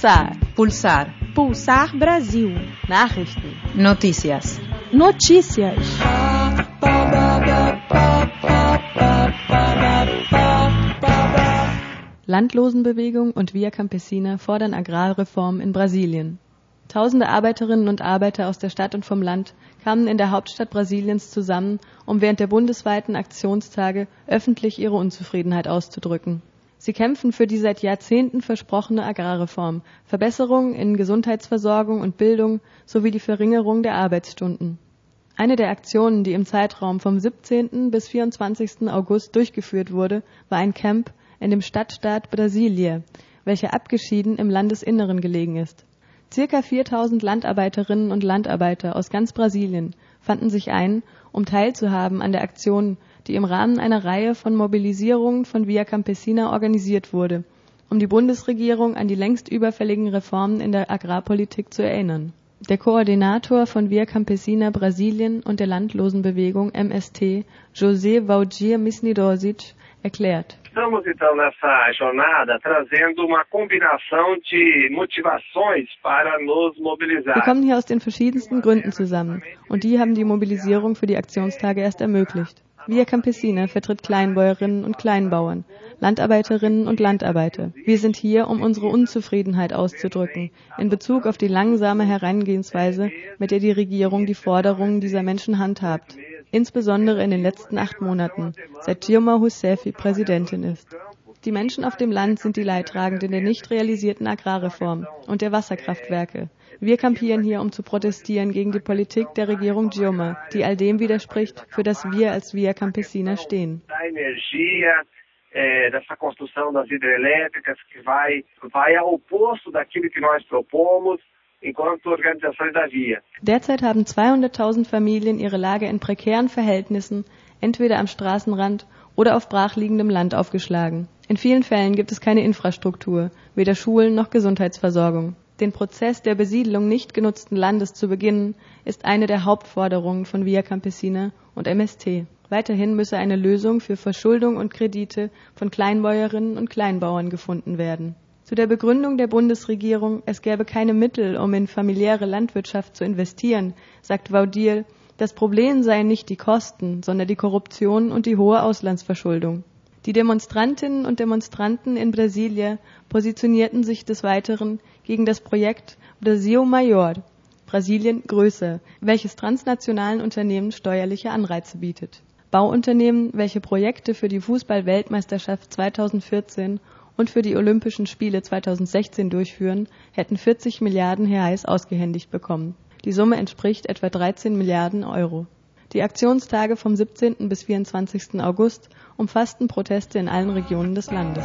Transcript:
Pulsar. Pulsar. Pulsar Brasil. Nachrichten. Noticias. Notícias. Landlosenbewegung und Via Campesina fordern Agrarreform in Brasilien. Tausende Arbeiterinnen und Arbeiter aus der Stadt und vom Land kamen in der Hauptstadt Brasiliens zusammen, um während der bundesweiten Aktionstage öffentlich ihre Unzufriedenheit auszudrücken. Sie kämpfen für die seit Jahrzehnten versprochene Agrarreform, Verbesserungen in Gesundheitsversorgung und Bildung sowie die Verringerung der Arbeitsstunden. Eine der Aktionen, die im Zeitraum vom 17. bis 24. August durchgeführt wurde, war ein Camp in dem Stadtstaat Brasilia, welcher abgeschieden im Landesinneren gelegen ist. Circa 4000 Landarbeiterinnen und Landarbeiter aus ganz Brasilien fanden sich ein, um teilzuhaben an der Aktion, die im Rahmen einer Reihe von Mobilisierungen von Via Campesina organisiert wurde, um die Bundesregierung an die längst überfälligen Reformen in der Agrarpolitik zu erinnern. Der Koordinator von Via Campesina Brasilien und der Landlosenbewegung MST, José Valdir Misnidosic, erklärt. Estamos então nessa jornada trazendo uma combinação de motivações para nos mobilizar. Wir kommen hier aus den verschiedensten Gründen zusammen und die haben die Mobilisierung für die Aktionstage erst ermöglicht. Via Campesina vertritt Kleinbäuerinnen und Kleinbauern, Landarbeiterinnen und Landarbeiter. Wir sind hier, um unsere Unzufriedenheit auszudrücken in Bezug auf die langsame Herangehensweise, mit der die Regierung die Forderungen dieser Menschen handhabt insbesondere in den letzten acht Monaten, seit Dilma Rousseff Präsidentin ist. Die Menschen auf dem Land sind die Leidtragenden der nicht realisierten Agrarreform und der Wasserkraftwerke. Wir kampieren hier, um zu protestieren gegen die Politik der Regierung Dilma, die all dem widerspricht, für das wir als Via Campesina stehen. É, dessa construção das hidrelétricas que vai, vai ao oposto daquilo que nós propomos Derzeit haben 200.000 Familien ihre Lage in prekären Verhältnissen entweder am Straßenrand oder auf brachliegendem Land aufgeschlagen. In vielen Fällen gibt es keine Infrastruktur, weder Schulen noch Gesundheitsversorgung. Den Prozess der Besiedlung nicht genutzten Landes zu beginnen, ist eine der Hauptforderungen von Via Campesina und MST. Weiterhin müsse eine Lösung für Verschuldung und Kredite von Kleinbäuerinnen und Kleinbauern gefunden werden. Zu der Begründung der Bundesregierung, es gäbe keine Mittel, um in familiäre Landwirtschaft zu investieren, sagt Vaudil, das Problem seien nicht die Kosten, sondern die Korruption und die hohe Auslandsverschuldung. Die Demonstrantinnen und Demonstranten in Brasilia positionierten sich des Weiteren gegen das Projekt Brasil Maior, Brasilien größer, welches transnationalen Unternehmen steuerliche Anreize bietet. Bauunternehmen, welche Projekte für die Fußball-Weltmeisterschaft 2014 und für die Olympischen Spiele 2016 durchführen, hätten 40 Milliarden Reais ausgehändigt bekommen. Die Summe entspricht etwa 13 Milliarden Euro. Die Aktionstage vom 17. bis 24. August umfassten Proteste in allen Regionen des Landes.